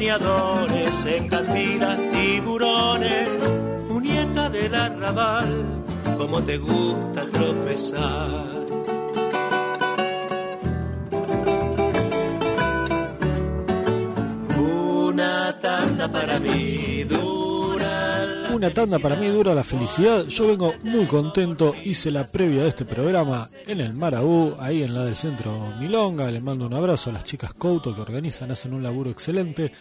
Soñadores, en cantinas tiburones, muñeca del arrabal, como te gusta tropezar. Una tanda para mí dura la felicidad. Yo vengo muy contento. Hice la previa de este programa en el Marabú, ahí en la del centro Milonga. Le mando un abrazo a las chicas Couto que organizan, hacen un laburo excelente.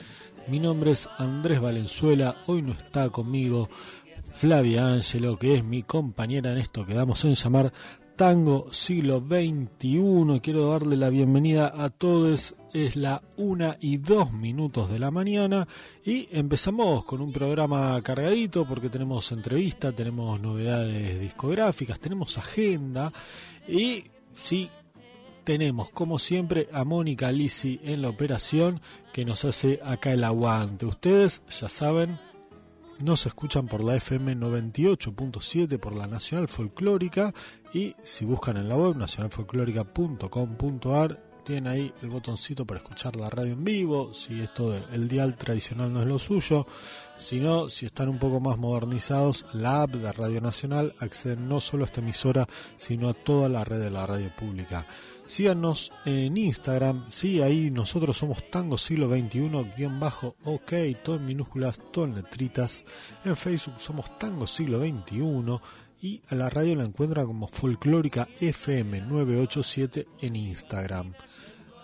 Mi nombre es Andrés Valenzuela. Hoy no está conmigo Flavia Ángelo, que es mi compañera en esto que damos en llamar Tango Siglo XXI. Quiero darle la bienvenida a todos. Es la una y dos minutos de la mañana y empezamos con un programa cargadito porque tenemos entrevista, tenemos novedades discográficas, tenemos agenda y sí, tenemos como siempre a Mónica Lisi en la operación que nos hace acá el aguante. Ustedes ya saben, nos escuchan por la FM 98.7 por la Nacional Folclórica y si buscan en la web nacionalfolclórica.com.ar tienen ahí el botoncito para escuchar la radio en vivo, si esto el dial tradicional no es lo suyo, sino si están un poco más modernizados, la app de Radio Nacional accede no solo a esta emisora, sino a toda la red de la radio pública. Síganos en Instagram, sí, ahí nosotros somos Tango Siglo XXI, guion bajo, ok, todo en minúsculas, todo en letritas. En Facebook somos Tango Siglo XXI y a la radio la encuentra como Folclórica FM 987 en Instagram.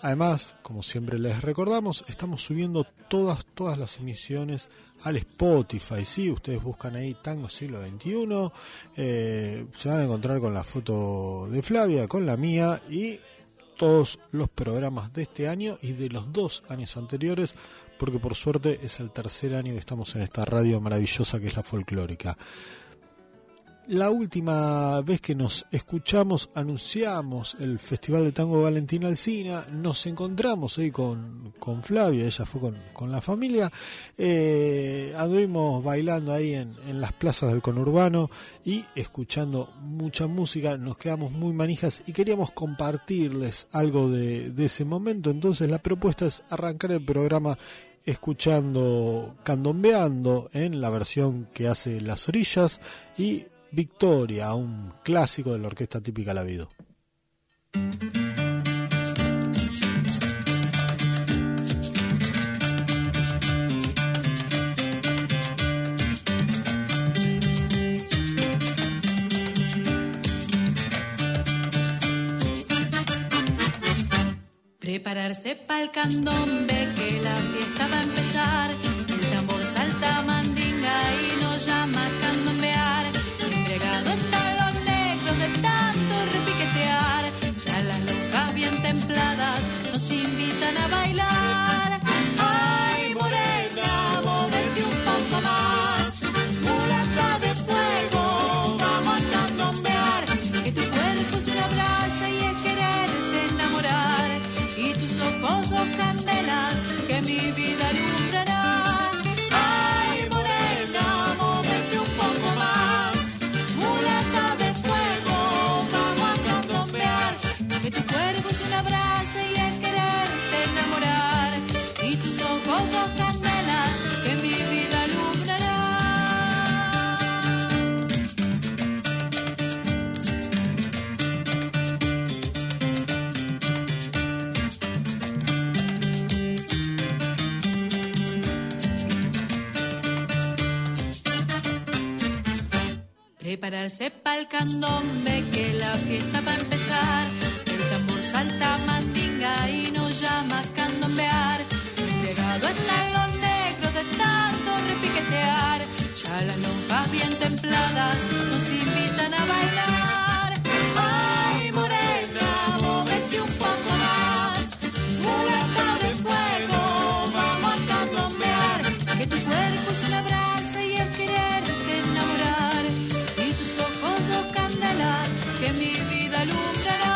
Además, como siempre les recordamos, estamos subiendo todas, todas las emisiones al Spotify. Si ustedes buscan ahí Tango Siglo XXI, eh, se van a encontrar con la foto de Flavia, con la mía y todos los programas de este año y de los dos años anteriores, porque por suerte es el tercer año que estamos en esta radio maravillosa que es la folclórica. La última vez que nos escuchamos anunciamos el Festival de Tango Valentina Alcina, nos encontramos ahí con, con Flavia, ella fue con, la familia, eh, anduvimos bailando ahí en, en, las plazas del conurbano y escuchando mucha música, nos quedamos muy manijas y queríamos compartirles algo de, de ese momento, entonces la propuesta es arrancar el programa escuchando Candombeando en la versión que hace Las Orillas y Victoria, un clásico de la orquesta típica La Vida. Prepararse para el candombe que la fiesta va a empezar. prepararse pa'l candombe, que la fiesta va a empezar. El tambor salta mandinga y nos llama a candombear. Entregado están los negros de tanto repiquetear. Ya las lonjas bien templadas nos invitan a bailar. Vida alumbrará.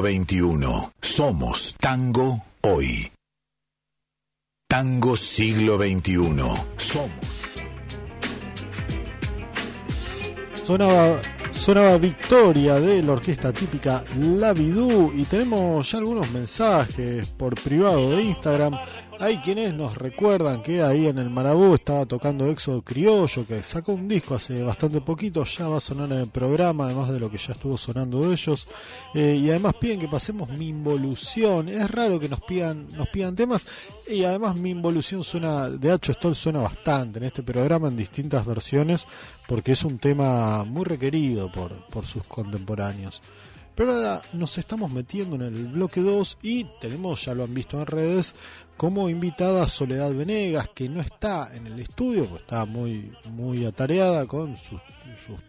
Siglo XXI. Somos tango hoy. Tango siglo XXI. Somos. Sonaba Sonaba Victoria de la orquesta típica La Vidú y tenemos ya algunos mensajes por privado de Instagram. Hay quienes nos recuerdan que ahí en el Marabú estaba tocando Éxodo Criollo, que sacó un disco hace bastante poquito, ya va a sonar en el programa, además de lo que ya estuvo sonando de ellos. Eh, y además piden que pasemos Mi Involución. Es raro que nos pidan, nos pidan temas. Y además Mi Involución suena, de Hacho Stoll suena bastante en este programa en distintas versiones, porque es un tema muy requerido por, por sus contemporáneos. Pero ahora nos estamos metiendo en el bloque 2 y tenemos, ya lo han visto en redes, como invitada Soledad Venegas, que no está en el estudio, pues está muy, muy atareada con sus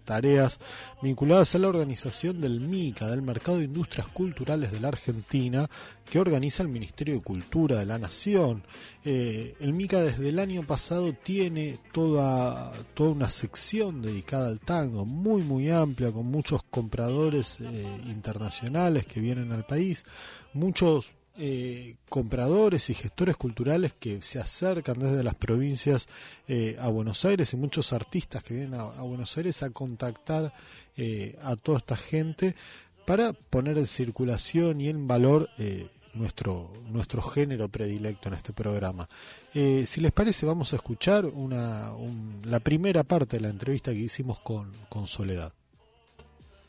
tareas vinculadas a la organización del MICA, del Mercado de Industrias Culturales de la Argentina, que organiza el Ministerio de Cultura de la Nación. Eh, el MICA desde el año pasado tiene toda, toda una sección dedicada al tango, muy muy amplia, con muchos compradores eh, internacionales que vienen al país, muchos eh, compradores y gestores culturales que se acercan desde las provincias a Buenos Aires y muchos artistas que vienen a, Buenos Aires a contactar a toda esta gente para poner en circulación y en valor nuestro, nuestro género predilecto en este programa. Eh, si les parece, vamos a escuchar una, un- la primera parte de la entrevista que hicimos con, con Soledad.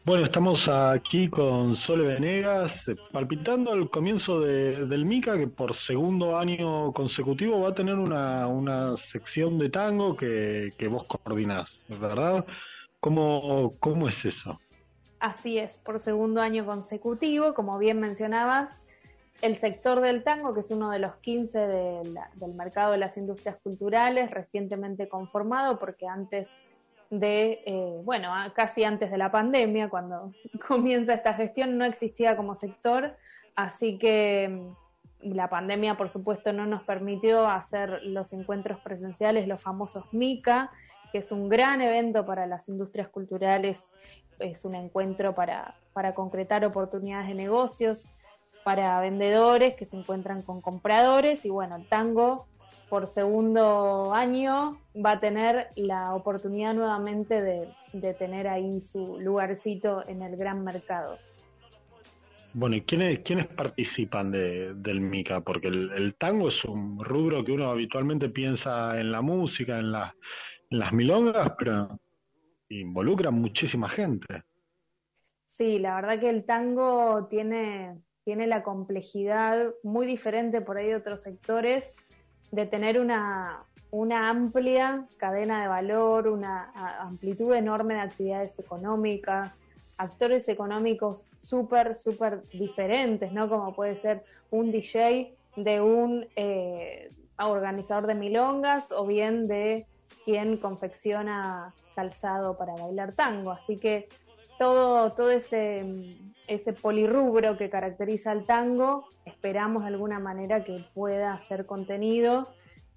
Bueno, estamos aquí con Sole Venegas, eh, palpitando el comienzo de- del MICA, que por segundo año consecutivo va a tener una, una sección de tango que, que vos coordinás, ¿verdad? ¿Cómo, ¿Cómo es eso? Así es, por segundo año consecutivo, como bien mencionabas, el sector del tango, que es uno de los 15 de la- del mercado de las industrias culturales, recientemente conformado, porque antes de, eh, bueno, casi antes de la pandemia, cuando comienza esta gestión, no existía como sector, así que mm, la pandemia, por supuesto, no nos permitió hacer los encuentros presenciales, los famosos MICA, que es un gran evento para las industrias culturales. Es un encuentro para, para concretar oportunidades de negocios, para vendedores que se encuentran con compradores y bueno, el tango por segundo año va a tener la oportunidad nuevamente de, de tener ahí su lugarcito en el gran mercado. Bueno, ¿y quiénes, quiénes participan de, del MICA? Porque el, el tango es un rubro que uno habitualmente piensa en la música, en, la- en las milongas, pero involucra muchísima gente. Sí, la verdad que el tango tiene, tiene la complejidad muy diferente por ahí de otros sectores de tener una, una amplia cadena de valor, una amplitud enorme de actividades económicas, actores económicos súper, súper diferentes, ¿no? Como puede ser un DJ de un eh, organizador de milongas o bien de quien confecciona calzado para bailar tango. Así que todo, todo ese, ese polirrubro que caracteriza al tango, esperamos de alguna manera que pueda ser contenido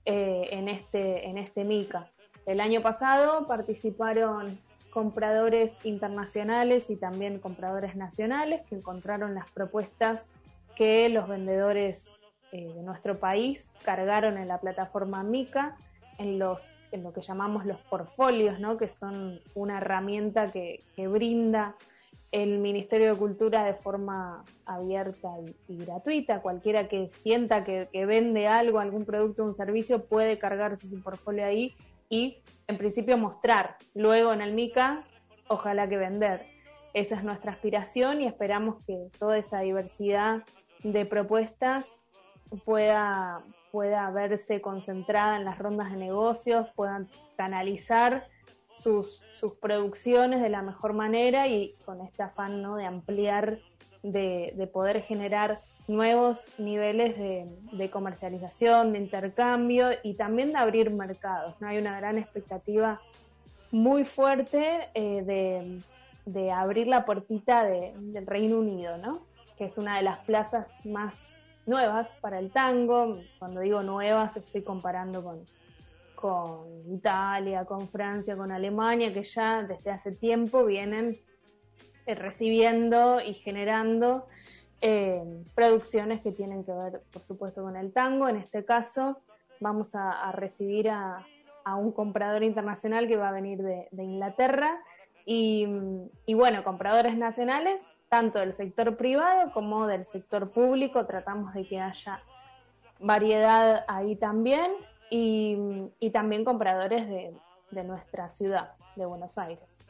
eh, en, este, en este MICA. El año pasado participaron compradores internacionales y también compradores nacionales que encontraron las propuestas que los vendedores eh, de nuestro país cargaron en la plataforma MICA, en los en lo que llamamos los portfolios, ¿no? que son una herramienta que, que brinda el Ministerio de Cultura de forma abierta y, gratuita. Cualquiera que sienta que, que, vende algo, algún producto o un servicio, puede cargarse su portfolio ahí y, en principio, mostrar. Luego, en el MICA, ojalá que vender. Esa es nuestra aspiración y esperamos que toda esa diversidad de propuestas pueda, pueda verse concentrada en las rondas de negocios, puedan canalizar sus, sus producciones de la mejor manera y con este afán ¿no? de ampliar, de, de poder generar nuevos niveles de, de, comercialización, de intercambio y también de abrir mercados. ¿no? Hay una gran expectativa muy fuerte eh, de, de, abrir la puertita de, del Reino Unido, ¿no? que es una de las plazas más nuevas para el tango. Cuando digo nuevas estoy comparando con, con Italia, con Francia, con Alemania, que ya desde hace tiempo vienen eh, recibiendo y generando eh, producciones que tienen que ver, por supuesto, con el tango. En este caso, vamos a, a recibir a, a, un comprador internacional que va a venir de, de Inglaterra Y, y bueno, compradores nacionales, tanto del sector privado como del sector público, tratamos de que haya variedad ahí también y, y también compradores de, de nuestra ciudad, de Buenos Aires.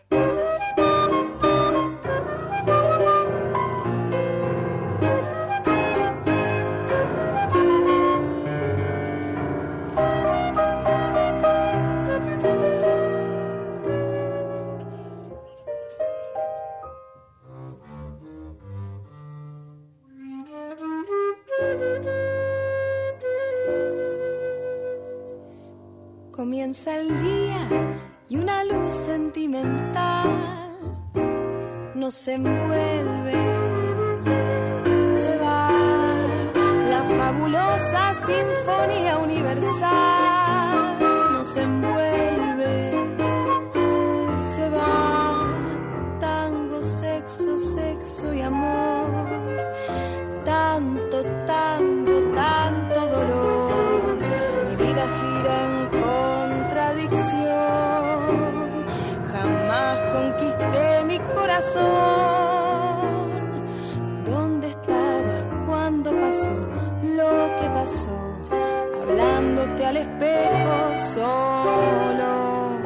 Comienza día y una luz sentimental nos envuelve. Se va la fabulosa sinfonía universal, nos envuelve. Se va tango, sexo, sexo y amor. Tanto tango, tanto ¿Dónde estabas cuando pasó lo que pasó? Hablándote al espejo solo.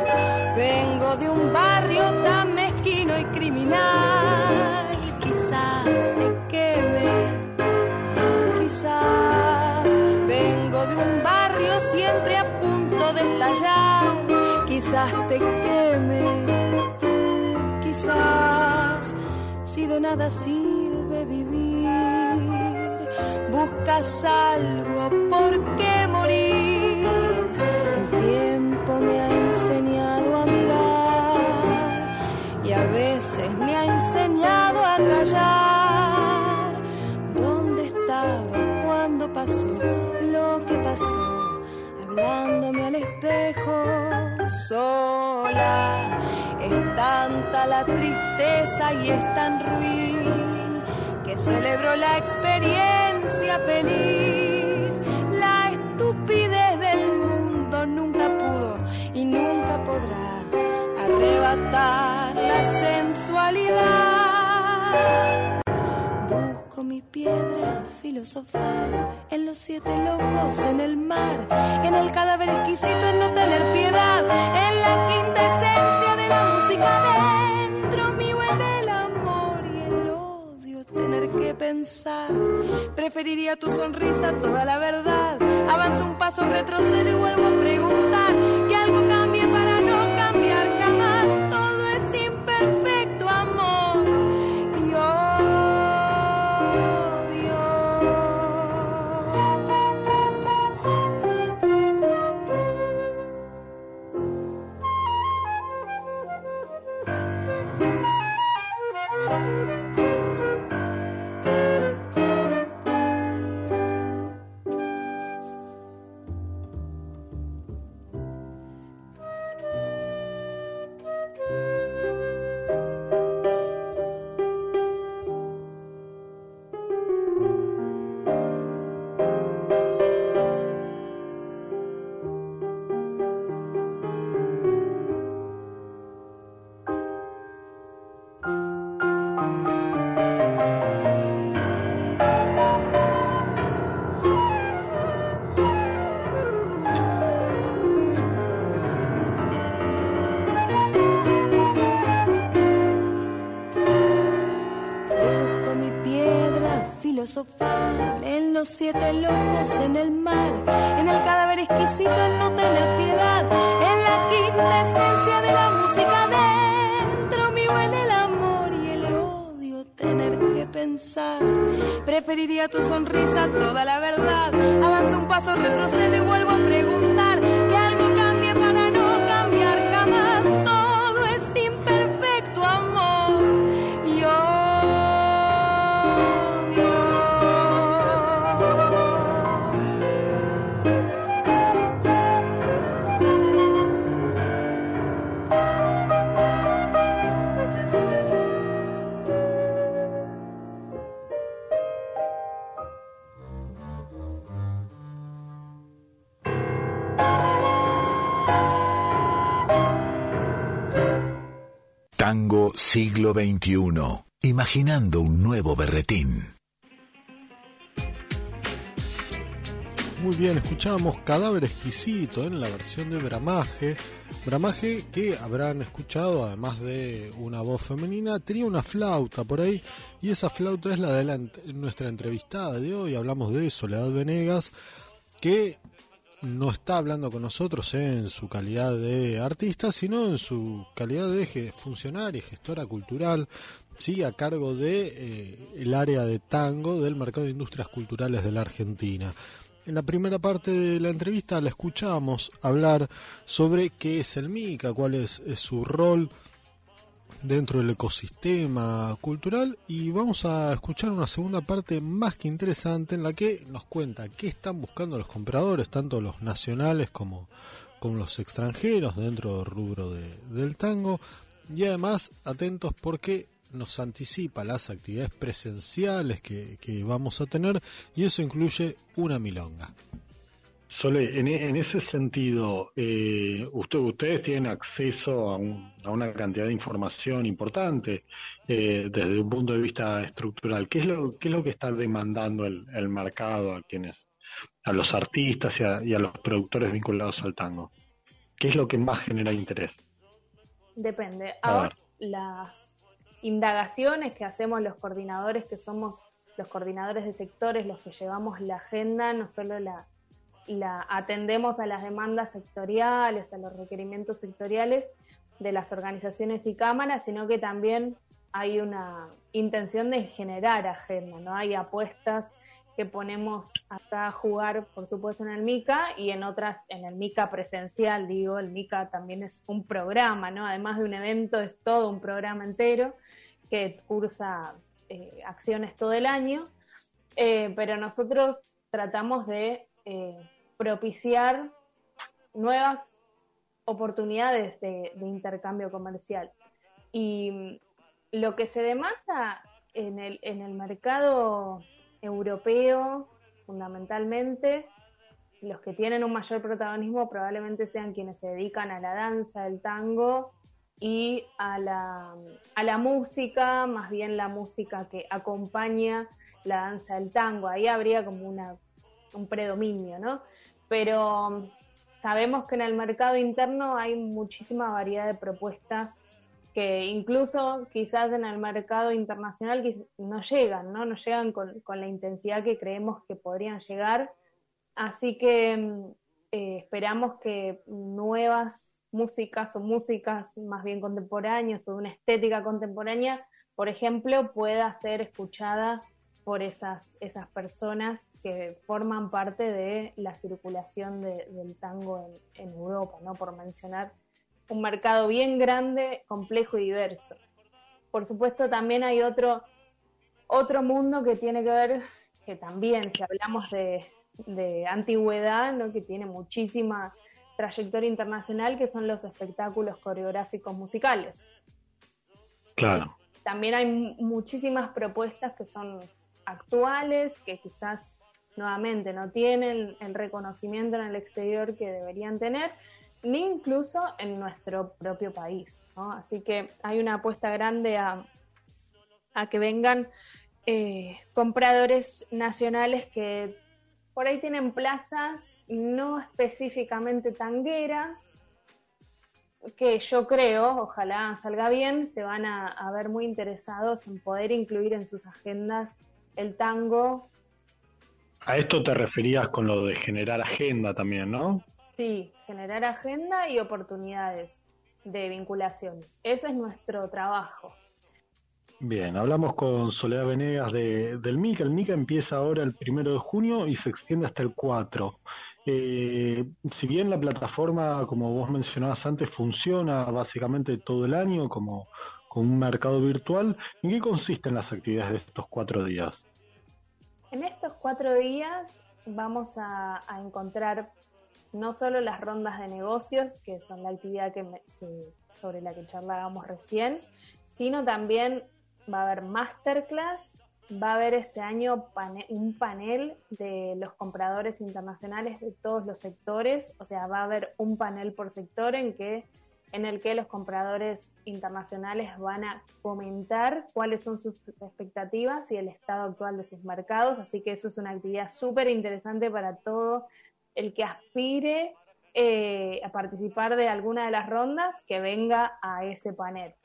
Vengo de un barrio tan mezquino y criminal. Quizás te queme quizás vengo de un barrio siempre a punto de estallar, quizás te queme, nada sirve vivir, buscas algo por qué morir. El tiempo me ha enseñado a mirar y a veces me ha enseñado a callar. ¿Dónde estaba cuando pasó lo que pasó? Hablándome al espejo sola. Es tanta la tristeza y es tan ruin que celebro la experiencia feliz. La estupidez del mundo nunca pudo y nunca podrá arrebatar la sensualidad. Mi piedra filosofal en los siete locos, en el mar, en el cadáver exquisito, en no tener piedad, en la quinta esencia de la música dentro mío, en el amor y el odio, tener que pensar. Preferiría tu sonrisa, toda la verdad. Avanzo un paso, retrocedo y vuelvo a preguntar siete locos, en el mar, en el cadáver exquisito, en no tener piedad, en la quinta esencia de la música dentro mío, en el amor y el odio, tener que pensar. Preferiría tu sonrisa, toda la verdad. Avanzo un paso, retrocedo y vuelvo a preguntar imaginando un nuevo berretín. Muy bien, escuchábamos Cadáver Exquisito en la versión de Bramaje. Bramaje que habrán escuchado, además de una voz femenina, tenía una flauta por ahí y esa flauta es la de nuestra entrevistada de hoy. Hablamos de Soledad Venegas, que no está hablando con nosotros en su calidad de artista, sino en su calidad de funcionaria gestora cultural, sí, a cargo de eh, el área de tango del mercado de industrias culturales de la Argentina. En la primera parte de la entrevista la escuchamos hablar sobre qué es el MICA, cuál es su rol dentro del ecosistema cultural y vamos a escuchar una segunda parte más que interesante en la que nos cuenta qué están buscando los compradores, tanto los nacionales como, como los extranjeros dentro del rubro de- del tango y además atentos porque nos anticipa las actividades presenciales que, que vamos a tener y eso incluye una milonga. Sole, en, e- en ese sentido, eh, usted- ustedes tienen acceso a, un- a una cantidad de información importante eh, desde un punto de vista estructural. ¿Qué es lo, qué es lo que está demandando el, el mercado a quienes, a los artistas y a, y a los productores vinculados al tango? ¿Qué es lo que más genera interés? Depende. Ahora, las indagaciones que hacemos los coordinadores, que somos los coordinadores de sectores, los que llevamos la agenda, no solo la, la atendemos a las demandas sectoriales, a los requerimientos sectoriales de las organizaciones y cámaras, sino que también hay una intención de generar agenda, ¿no? Hay apuestas que ponemos acá a jugar, por supuesto, en el MICA y en otras, en el MICA presencial, digo, el MICA también es un programa, ¿no? Además de un evento, es todo un programa entero que cursa eh, acciones todo el año, Eh, pero nosotros tratamos de eh, propiciar nuevas oportunidades de, intercambio comercial. Y lo que se demanda en el, en el mercado europeo, fundamentalmente, los que tienen un mayor protagonismo probablemente sean quienes se dedican a la danza, el tango y a la, a la música, más bien la música que acompaña la danza del tango. Ahí habría como una, un predominio, ¿no? Pero mm, sabemos que en el mercado interno hay muchísima variedad de propuestas que incluso quizás en el mercado internacional no llegan, ¿no? No llegan con, con la intensidad que creemos que podrían llegar. Así que mm, eh, esperamos que nuevas músicas o músicas más bien contemporáneas o de una estética contemporánea, por ejemplo, pueda ser escuchada por esas, esas personas que forman parte de la circulación de- del tango en, en Europa, ¿no? Por mencionar un mercado bien grande, complejo y diverso. Por supuesto, también hay otro, otro mundo que tiene que ver, que también, si hablamos de, de antigüedad, ¿no? que tiene muchísima trayectoria internacional, que son los espectáculos coreográficos musicales. Claro. También hay mu- muchísimas propuestas que son actuales, que quizás nuevamente no tienen el reconocimiento en el exterior que deberían tener, ni incluso en nuestro propio país. ¿no? Así que hay una apuesta grande a, a que vengan eh, compradores nacionales que por ahí tienen plazas no específicamente tangueras, que yo creo, ojalá salga bien, se van a, a ver muy interesados en poder incluir en sus agendas el tango, A esto te referías con lo de generar agenda también, ¿no? sí, generar agenda y oportunidades de vinculaciones. Ese es nuestro trabajo. Bien, hablamos con Soledad Venegas de, del MICA. El MICA empieza ahora el primero de junio y se extiende hasta el 4. Eh, si bien la plataforma, como vos mencionabas antes, funciona básicamente todo el año como, como un mercado virtual, ¿en qué consisten las actividades de estos cuatro días? En estos cuatro días vamos a, encontrar no solo las rondas de negocios, que son la actividad sobre la que charlábamos recién, sino también va a haber masterclass, va a haber este año un panel de los compradores internacionales de todos los sectores, o sea, va a haber un panel por sector en que en el que los compradores internacionales van a comentar cuáles son sus expectativas y el estado actual de sus mercados, así que eso es una actividad súper interesante para todo el que aspire eh, a participar de alguna de las rondas, que venga a ese panel.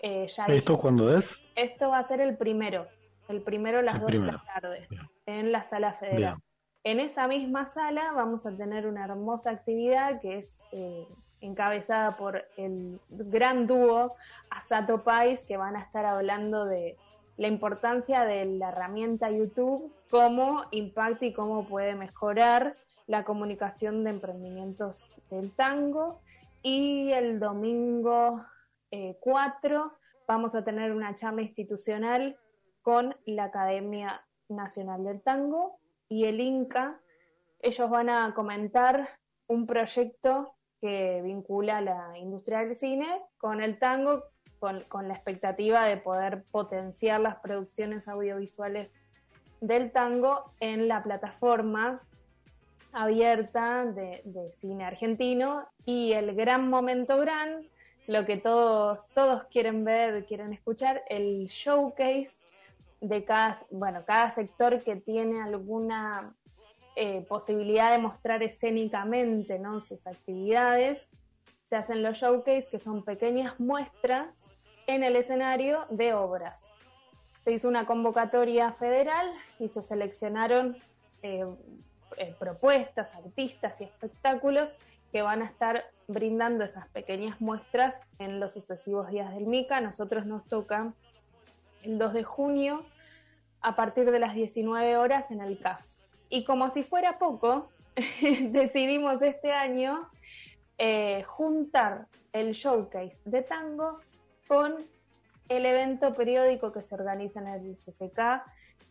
Eh, ya ¿Esto cuándo es? esto va a ser el primero, el primero a las El 2 de la tarde, Bien. en la sala federal. Bien. En esa misma sala vamos a tener una hermosa actividad que es eh, encabezada por el gran dúo Asato Pais, que van a estar hablando de la importancia de la herramienta YouTube, cómo impacta y cómo puede mejorar la comunicación de emprendimientos del tango. Y el domingo eh, 4 vamos a tener una charla institucional con la Academia Nacional del Tango y el INCA. Ellos van a comentar un proyecto que vincula la industria del cine con el tango, con, la expectativa de poder potenciar las producciones audiovisuales del tango en la plataforma abierta de, de cine argentino. Y el gran momento gran, lo que todos, todos quieren ver, quieren escuchar, el showcase de cada, bueno, cada sector que tiene alguna eh, posibilidad de mostrar escénicamente ¿no? sus actividades. Se hacen los showcase, que son pequeñas muestras en el escenario de obras. Se hizo una convocatoria federal y se seleccionaron eh, eh, propuestas, artistas y espectáculos que van a estar brindando esas pequeñas muestras en los sucesivos días del MICA. Nosotros nos toca el 2 de junio a partir de las 19 horas en el CAS. Y como si fuera poco, decidimos este año eh, juntar el showcase de tango con el evento periódico que se organiza en el CCK,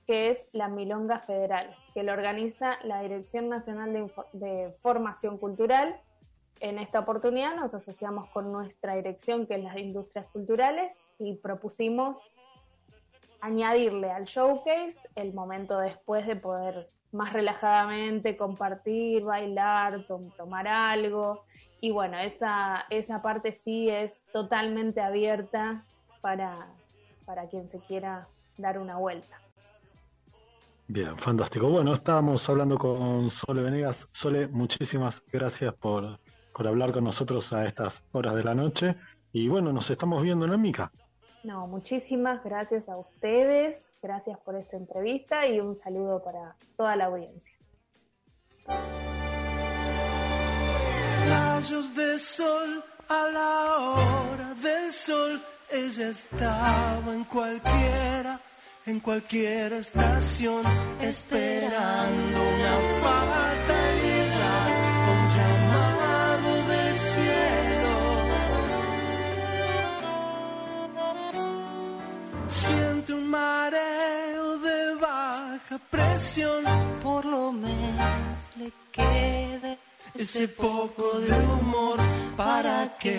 que es la Milonga Federal, que lo organiza la Dirección Nacional de, de Formación Cultural. En esta oportunidad nos asociamos con nuestra dirección, que es las Industrias Culturales, y propusimos añadirle al showcase el momento después de poder más relajadamente compartir, bailar, tom- tomar algo. Y bueno, esa, esa parte sí es totalmente abierta para, para quien se quiera dar una vuelta. Bien, fantástico. Bueno, estábamos hablando con Sole Venegas. Sole, muchísimas gracias por, por hablar con nosotros a estas horas de la noche. Y bueno, nos estamos viendo en la mica. No, muchísimas gracias a ustedes, gracias por esta entrevista y un saludo para toda la audiencia. Rayos de sol a la hora del sol, ella estaba en cualquiera, en cualquier estación, esperando una fatalidad, presión, Por lo menos le quede ese poco de humor para que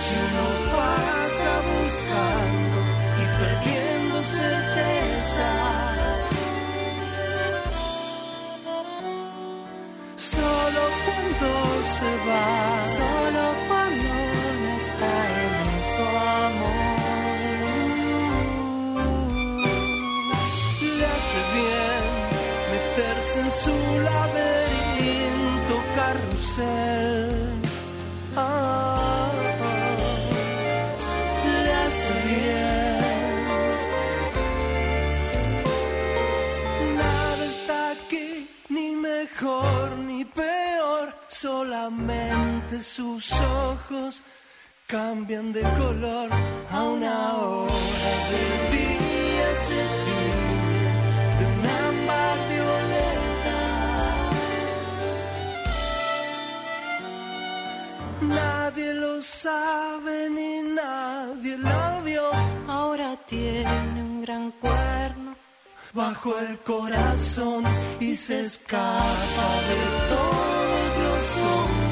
si uno pasa buscando y perdiendo certezas solo cuando se va bien. Nada está aquí, ni mejor ni peor, solamente sus ojos cambian de color a una hora día Nadie lo sabe ni nadie lo vio. Ahora tiene un gran cuerno bajo el corazón y se escapa de todos los hombres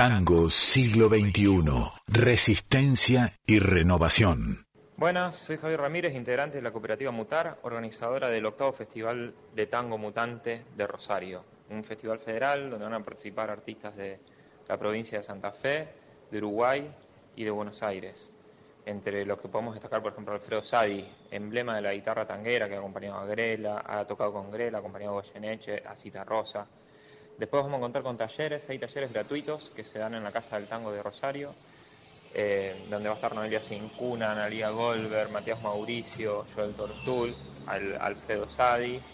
Tango siglo XXI. Resistencia y renovación. Buenas, soy Javier Ramírez, integrante de la cooperativa Mutar, organizadora del octavo Festival de Tango Mutante de Rosario, un festival federal donde van a participar artistas de la provincia de Santa Fe, de Uruguay y de Buenos Aires. Entre los que podemos destacar, por ejemplo, Alfredo Sadi, emblema de la guitarra tanguera que ha acompañado a Grela, ha tocado con Grela, ha acompañado a Goyeneche, a Cita Rosa. Después vamos a contar con talleres, hay talleres gratuitos que se dan en la Casa del Tango de Rosario, eh, donde va a estar Noelia Sincuna, Analia Goldberg, Matías Mauricio, Joel Tortul, Al- Alfredo Sadi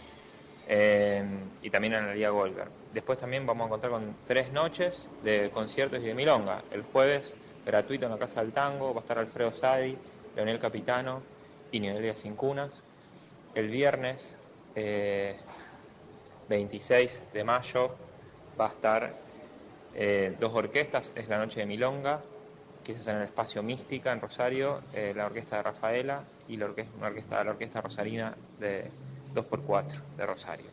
eh, y también Analia Goldberg. Después también vamos a contar con tres noches de conciertos y de milonga. El jueves, gratuito en la Casa del Tango, va a estar Alfredo Sadi, Leonel Capitano y Noelia Sincunas. El viernes, eh, 26 de mayo, va a estar eh, dos orquestas, es la noche de Milonga, que hace en el espacio Mística en Rosario, eh, la orquesta de Rafaela y la orquesta, una orquesta, la orquesta rosarina de 2x4 de Rosario.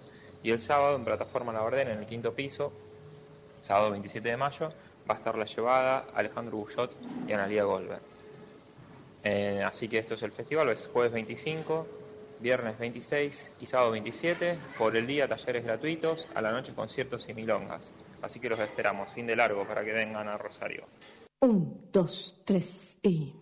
Y el sábado en Plataforma La Orden, en el quinto piso, sábado 27 de mayo, va a estar La Llevada, Alejandro Bullot y Analia Goldberg. Eh, así que esto es el festival, es jueves 25, viernes 26 y sábado 27. Por el día talleres gratuitos, a la noche conciertos y milongas. Así que los esperamos, fin de largo, para que vengan a Rosario. Un, dos, tres y...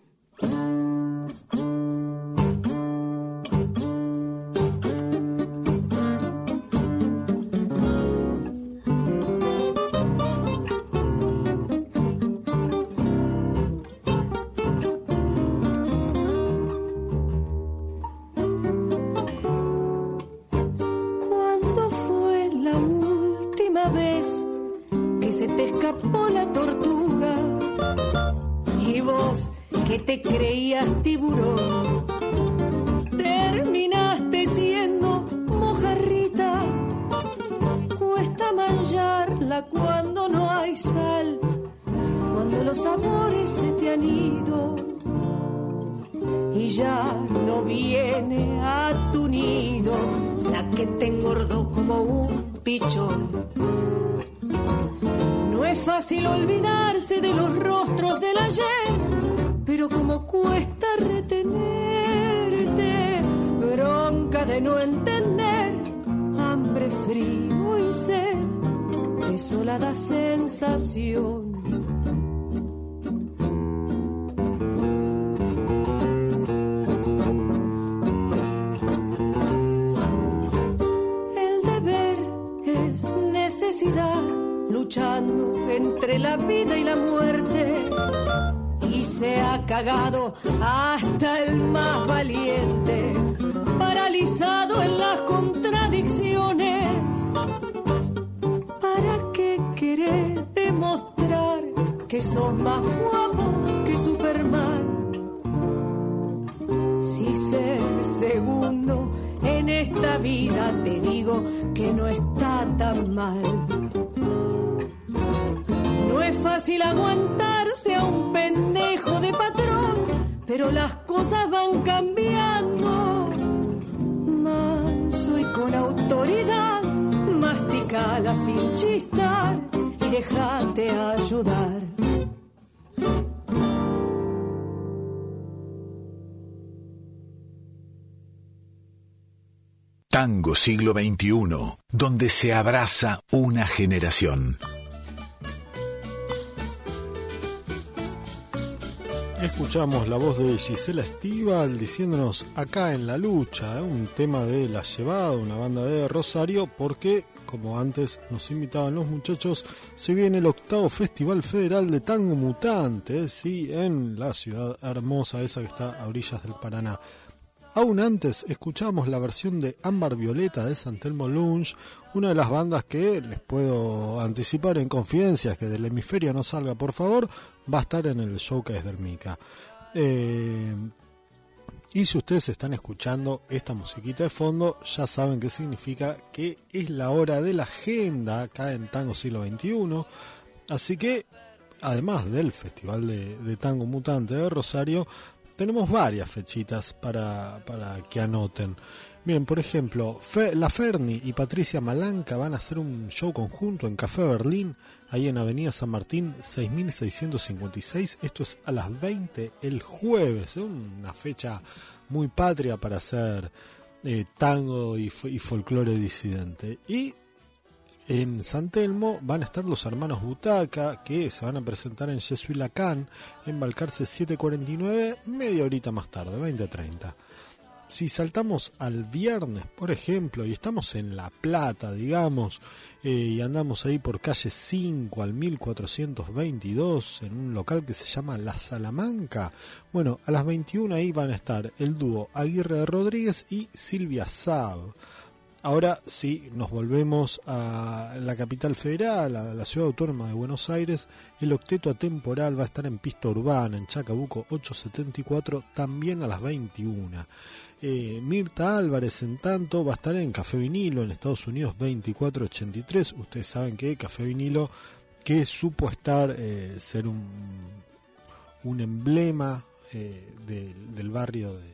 desolada sensación. El deber es necesidad, luchando entre la vida y la muerte. Y se ha cagado hasta el más valiente, paralizado en las contradicciones. Sos más guapo que Superman? Si ser segundo en esta vida te digo que no está tan mal. No es fácil aguantarse a un pendejo de patrón, pero las cosas van cambiando. Manso y con autoridad, masticala sin chistar déjate ayudar. Tango siglo XXI, donde se abraza una generación. Escuchamos la voz de Gisela Estival diciéndonos acá en la lucha, ¿eh? un tema de La Llevada, una banda de Rosario, porque, como antes nos invitaban los muchachos, se viene el octavo Festival Federal de Tango Mutante, sí, en la ciudad hermosa esa que está a orillas del Paraná. Aún antes escuchamos la versión de Ámbar Violeta de Santelmo Lunch, una de las bandas que les puedo anticipar en confidencias que del hemisferio no salga por favor, va a estar en el showcase del Mica. Eh, y si ustedes están escuchando esta musiquita de fondo, ya saben qué significa que es la hora de la agenda acá en Tango Siglo XXI. Así que, además del Festival de, Tango Mutante de Rosario, tenemos varias fechitas para que anoten. Miren, por ejemplo, Fe- La Ferni y Patricia Malanca van a hacer un show conjunto en Café Berlín, ahí en Avenida San Martín 6656. Esto es a las 20 el jueves, es una fecha muy patria para hacer eh, tango y, fo- y folclore disidente. Y en San Telmo van a estar los hermanos Butaca, que se van a presentar en Jesuit Lacan, en Balcarce 749, media horita más tarde, 20.30. Si saltamos al viernes, por ejemplo, y estamos en La Plata, digamos, eh, y andamos ahí por calle 5 al 1422, en un local que se llama La Salamanca, bueno, a las 21 ahí van a estar el dúo Aguirre Rodríguez y Silvia Saab. Ahora sí, nos volvemos a la capital federal, a la ciudad autónoma de Buenos Aires. El octeto atemporal va a estar en pista urbana, en Chacabuco 874, también a las 21. Eh, Mirta Álvarez, en tanto, va a estar en Café Vinilo, en Estados Unidos 2483. Ustedes saben que Café Vinilo, que supo estar, eh, ser un, un emblema eh, del- barrio de,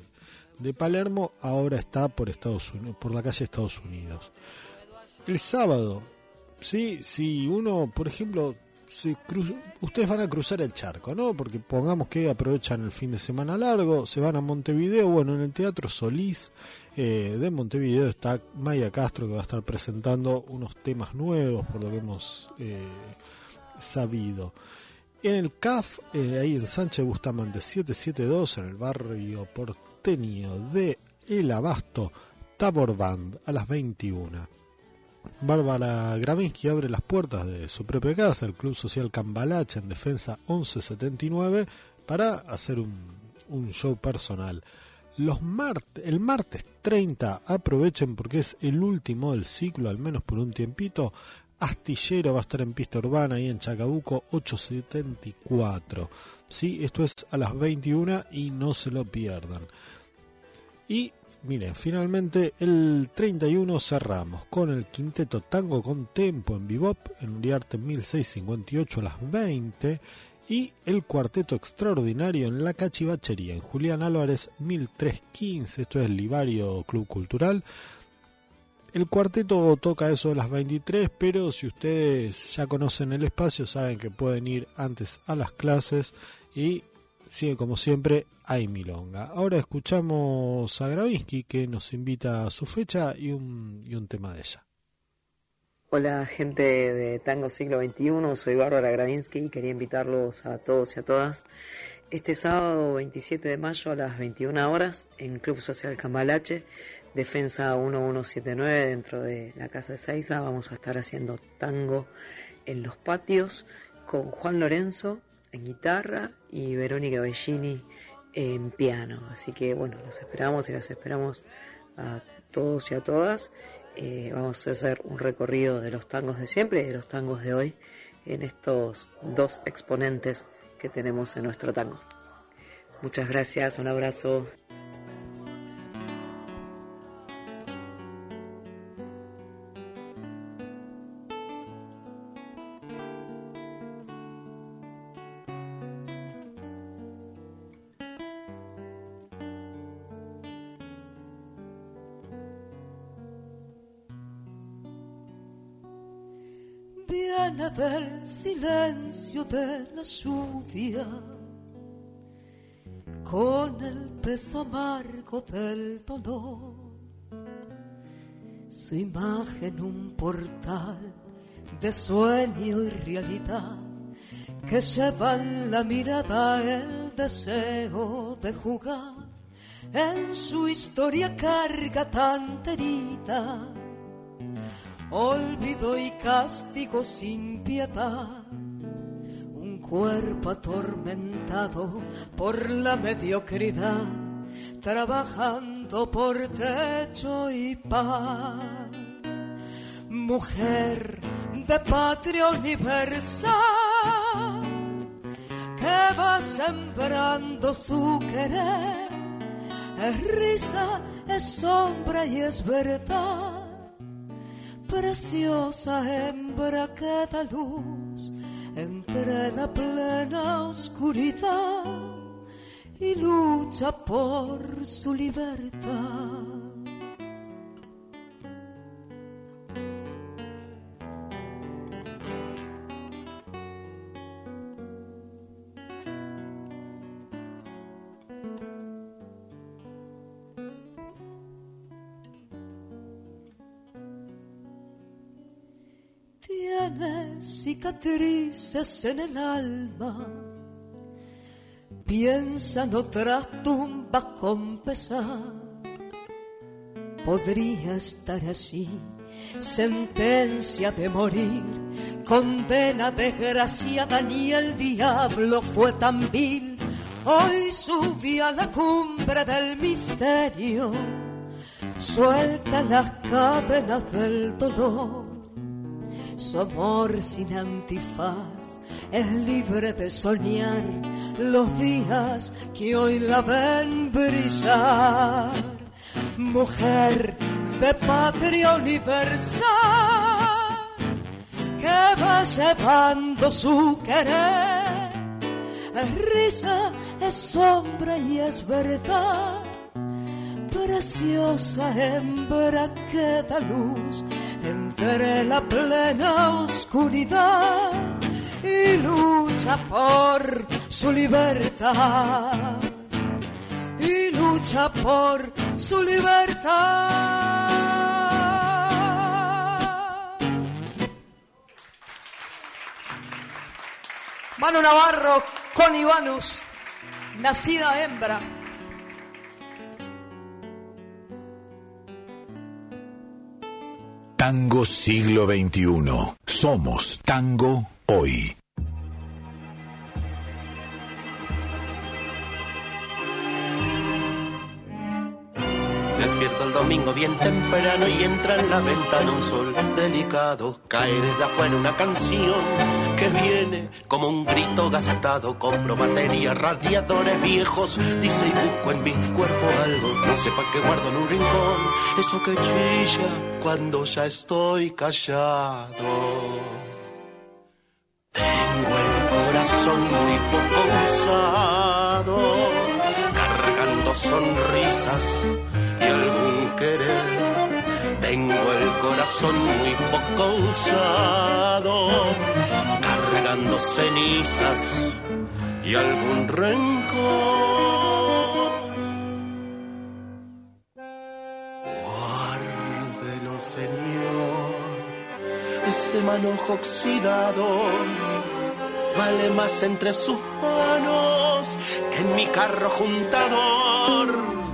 de Palermo ahora está por Estados Unidos, por la calle Estados Unidos. El sábado, sí, si uno, por ejemplo, se ustedes van a cruzar el charco, ¿no? Porque pongamos que aprovechan el fin de semana largo, se van a Montevideo, bueno, en el Teatro Solís eh, de Montevideo está Maya Castro que va a estar presentando unos temas nuevos, por lo que hemos eh, sabido. En el CAF, eh, ahí en Sánchez Bustamante 772, en el barrio porteño de El Abasto, Tabor Band, a las 21. Bárbara Gravinsky abre las puertas de su propia casa, el Club Social Cambalache, en Defensa 1179, para hacer un, un show personal. Los el martes 30 aprovechen porque es el último del ciclo, al menos por un tiempito. Astillero va a estar en pista urbana ahí en Chacabuco 874. Sí, esto es a las 21 y no se lo pierdan. Y miren, finalmente el 31 cerramos con el quinteto Tango con Tempo en Bebop en Uriarte 1658 a las 20 y el cuarteto extraordinario en La Cachivachería en Julián Álvarez 1315, esto es Livario Club Cultural. El cuarteto toca eso de las 23, pero si ustedes ya conocen el espacio, saben que pueden ir antes a las clases y sigue como siempre hay milonga. Ahora escuchamos a Gravinsky que nos invita a su fecha y un, y un tema de ella. Hola gente de Tango Siglo XXI, soy Bárbara Gravinsky y quería invitarlos a todos y a todas este sábado 27 de mayo a las 21 horas en Club Social Cambalache, Defensa 1179 dentro de la Casa de Seiza. Vamos a estar haciendo tango en los patios con Juan Lorenzo en guitarra y Verónica Bellini en piano. Así que bueno, los esperamos y las esperamos a todos y a todas. Eh, vamos a hacer un recorrido de los tangos de siempre y de los tangos de hoy en estos dos exponentes que tenemos en nuestro tango. Muchas gracias, un abrazo. De la lluvia, con el peso amargo del dolor. Su imagen un portal de sueño y realidad que lleva en la mirada el deseo de jugar. En su historia carga tanta herida olvido y castigo sin piedad. Cuerpo atormentado por la mediocridad, trabajando por techo y paz. Mujer de patria universal que va sembrando su querer. Es risa, es sombra y es verdad. Preciosa hembra que da luz entre la plena oscuridad y lucha por su libertad. Tiene cicatrices en el alma, piensa en otras tumbas con pesar. Podría estar así, sentencia de morir, condena desgraciada, ni el diablo fue tan vil. Hoy subí a la cumbre del misterio, suelta las cadenas del dolor su amor sin antifaz es libre de soñar los días que hoy la ven brillar. Mujer de patria universal que va llevando su querer. Es risa, es sombra y es verdad. Preciosa hembra que da luz entre la plena oscuridad y lucha por su libertad. Y lucha por su libertad. Mano Navarro con Ivanus, nacida hembra. Tango siglo XXI. Somos tango hoy. Despierto el domingo bien temprano y entra en la ventana un sol delicado. Cae desde afuera una canción que viene como un grito gastado. Compro materia, radiadores viejos. Dice y busco en mi cuerpo algo. No sepa que guardo en un rincón. Eso que chilla cuando ya estoy callado. Tengo el corazón muy poco usado, cargando sonrisas y algún querer. Tengo el corazón muy poco usado, cargando cenizas y algún rencor. Guárdelo, Señor, ese manojo oxidado vale más entre sus manos que en mi carro juntador.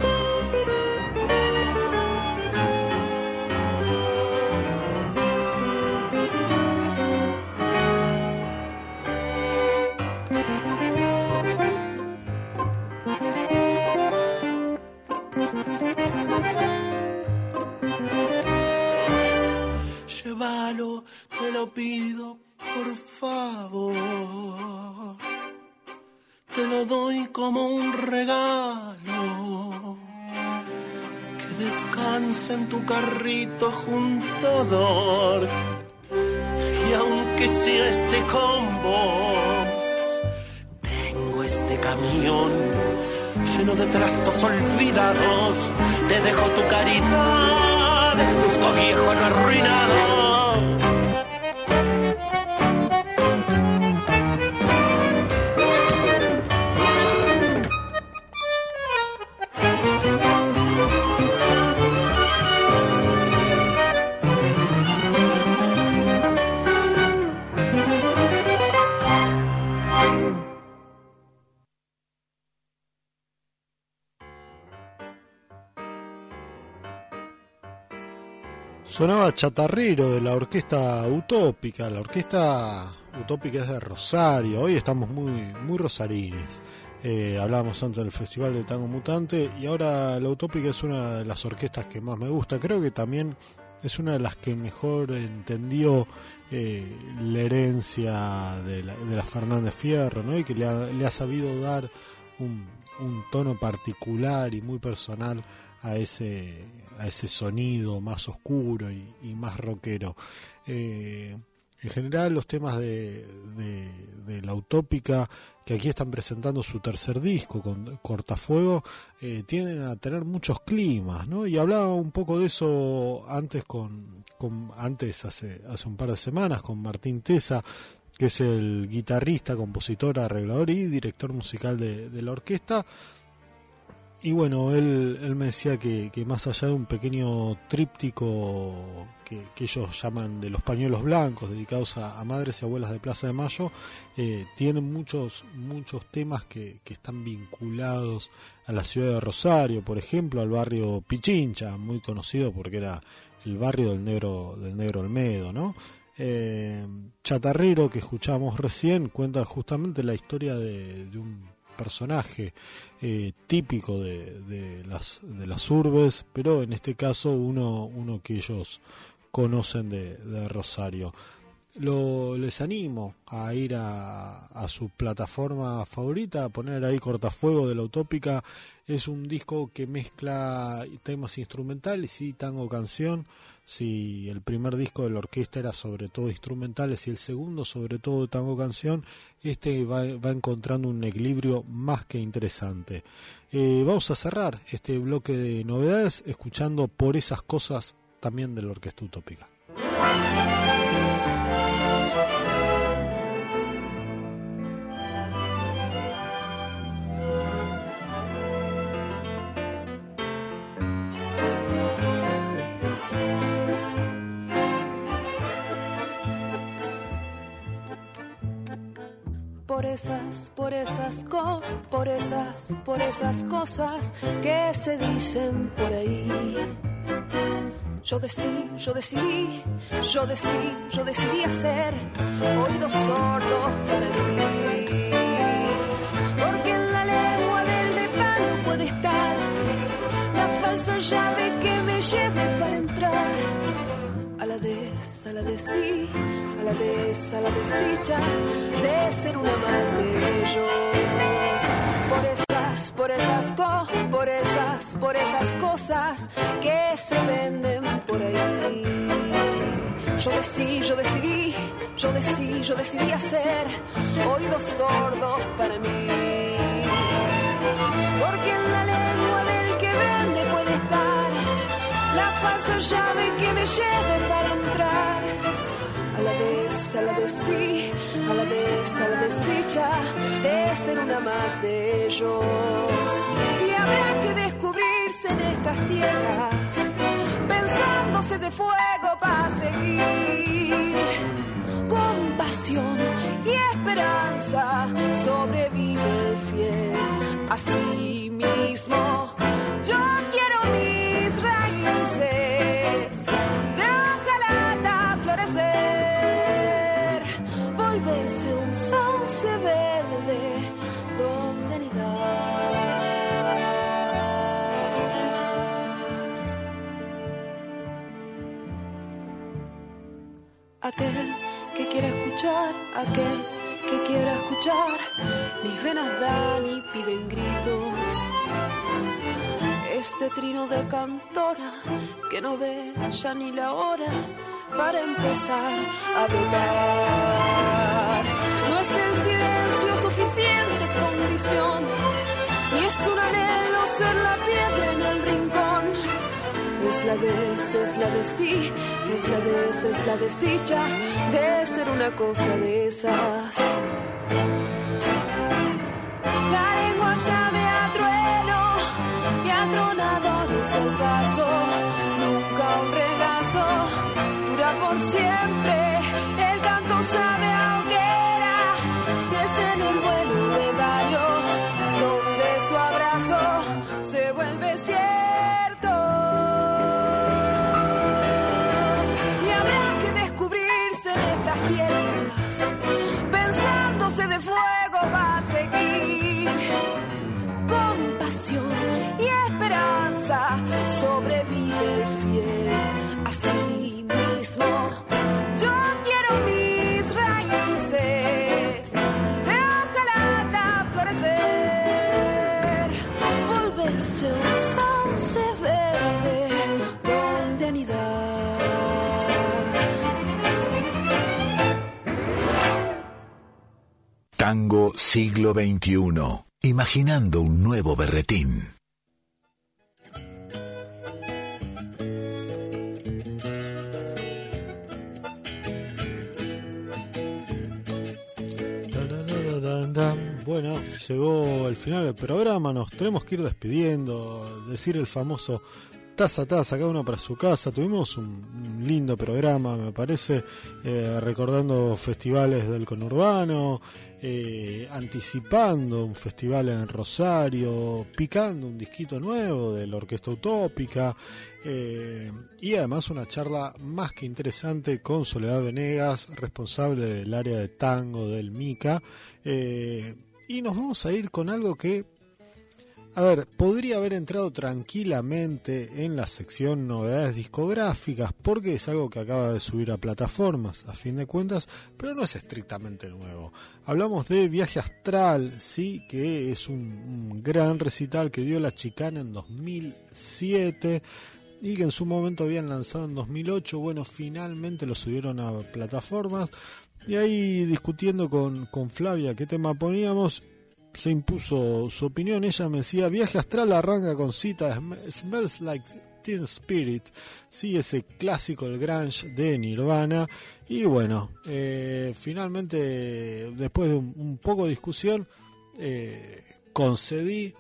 Te lo pido, por favor. Te lo doy como un regalo. Que descanse en tu carrito juntador. Y aunque sea este con vos, tengo este camión lleno de trastos olvidados. Te dejo tu caridad, tus cobijos arruinados. Sonaba Chatarrero de la orquesta Utópica. La orquesta Utópica es de Rosario. Hoy estamos muy, muy rosarines. Eh, hablábamos antes del Festival de Tango Mutante y ahora la Utópica es una de las orquestas que más me gusta. Creo que también es una de las que mejor entendió eh, la herencia de la, de la Fernández Fierro ¿no? y que le ha, le ha sabido dar un, un tono particular y muy personal a ese, a ese sonido más oscuro y, más rockero. Eh, en general los temas de, de, la utópica, que aquí están presentando su tercer disco con Cortafuego, eh, tienden a tener muchos climas, ¿no? Y hablaba un poco de eso antes con, antes hace, hace un par de semanas con Martín Tesa, que es el guitarrista, compositor, arreglador y director musical de la orquesta. Y bueno, él, él me decía que, que, más allá de un pequeño tríptico que, que, ellos llaman de los pañuelos blancos, dedicados a, madres y abuelas de Plaza de Mayo, eh, tienen muchos, muchos temas que, que, están vinculados a la ciudad de Rosario, por ejemplo, al barrio Pichincha, muy conocido porque era el barrio del negro, del negro Olmedo, ¿no? Eh, Chatarrero, que escuchamos recién, cuenta justamente la historia de, de un personaje eh, típico de, las, de las urbes, pero en este caso uno, uno que ellos conocen de, de Rosario. Lo, les animo a ir a, a, su plataforma favorita, a poner ahí Cortafuego de la Utópica. Es un disco que mezcla temas instrumentales y tango canción si el primer disco de la orquesta era sobre todo instrumentales y el segundo sobre todo tango canción, este va, encontrando un equilibrio más que interesante. Eh, vamos a cerrar este bloque de novedades escuchando por esas cosas también de la orquesta utópica. Esas, por esas co, por esas, por esas cosas que se dicen por ahí. Yo decidí, yo decidí, yo decidí, yo decidí hacer oídos sordos para mí. A la destí, a la vez, a la desdicha de ser una más de ellos. Por esas, por esas co, por esas, por esas cosas que se venden por ahí. Yo decidí, yo decidí, yo decidí, yo decidí hacer oídos sordos para mí. Porque en la falsa llave que me lleve para entrar. A la vez, a la vestí, a la vez, a la desdicha de ser una más de ellos. Y habrá que descubrirse en estas tierras, pensándose de fuego para seguir. Con pasión y esperanza sobrevive el fiel. Así mismo, yo Aquel que quiera escuchar, aquel que quiera escuchar, mis venas dan y piden gritos este trino de cantora que no ve ya ni la hora para empezar a brotar. No es el silencio suficiente condición, ni es un anhelo ser la piedra en el. Es la vez, es la destí, es la vez, es la desdicha de ser una cosa de esas. La lengua sabe a trueno y atronador es el paso, nunca un regazo, dura por siempre, en Tango siglo XXI. Imaginando un nuevo berretín. Bueno, llegó el final del programa, nos tenemos que ir despidiendo, decir el famoso taza taza, cada uno para su casa. Tuvimos un lindo programa, me parece, eh, recordando festivales del conurbano, eh, anticipando un festival en Rosario, picando un disquito nuevo de la Orquesta Utópica. eh, y además una charla más que interesante con Soledad Venegas, responsable del área de tango del MICA. Eh, y nos vamos a ir con algo que a ver, podría haber entrado tranquilamente en la sección novedades discográficas porque es algo que acaba de subir a plataformas, a fin de cuentas, pero no es estrictamente nuevo. Hablamos de Viaje Astral, sí, que es un, gran recital que dio la chicana en 2007 y que en su momento habían lanzado en 2008. Bueno, finalmente lo subieron a plataformas y ahí discutiendo con, con Flavia qué tema poníamos se impuso su opinión. Ella me decía, Viaje Astral arranca con cita Sm- Smells Like Teen Spirit. Sí, ese clásico, el grunge de Nirvana. Y bueno, eh, finalmente, después de un, un poco de discusión, eh, concedí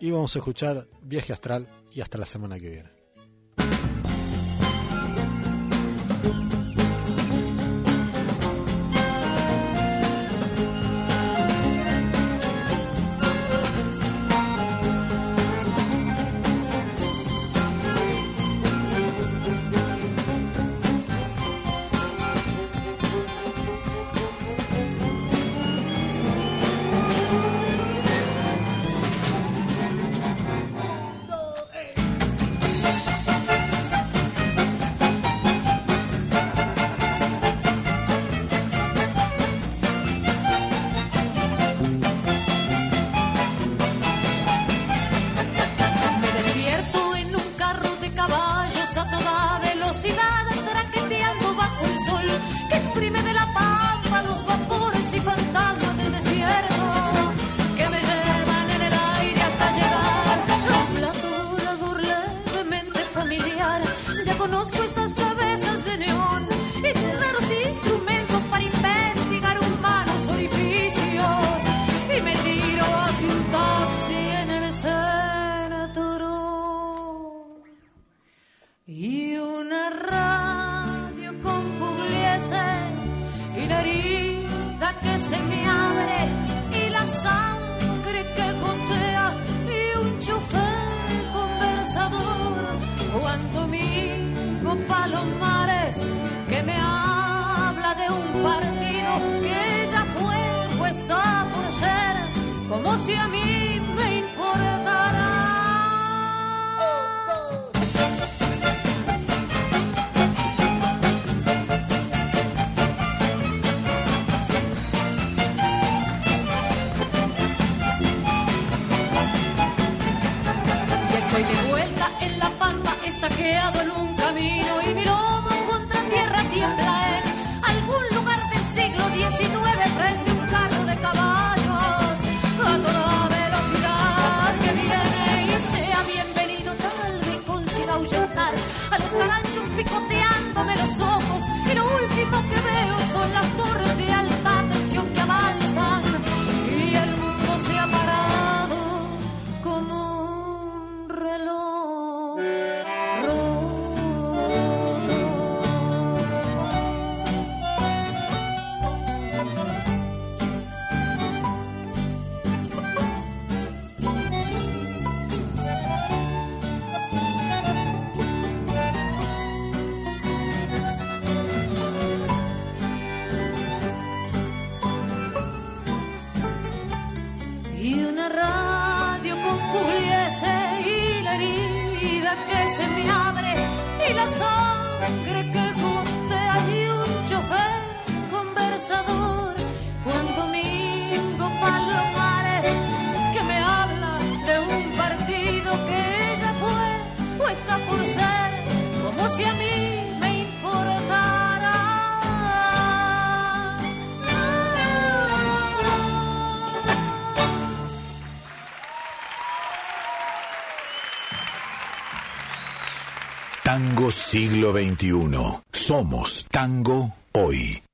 y vamos a escuchar Viaje Astral y hasta la semana que viene. Palomares que me habla de un partido que ya fue o está por ser como si a mí Siglo XXI. Somos tango hoy.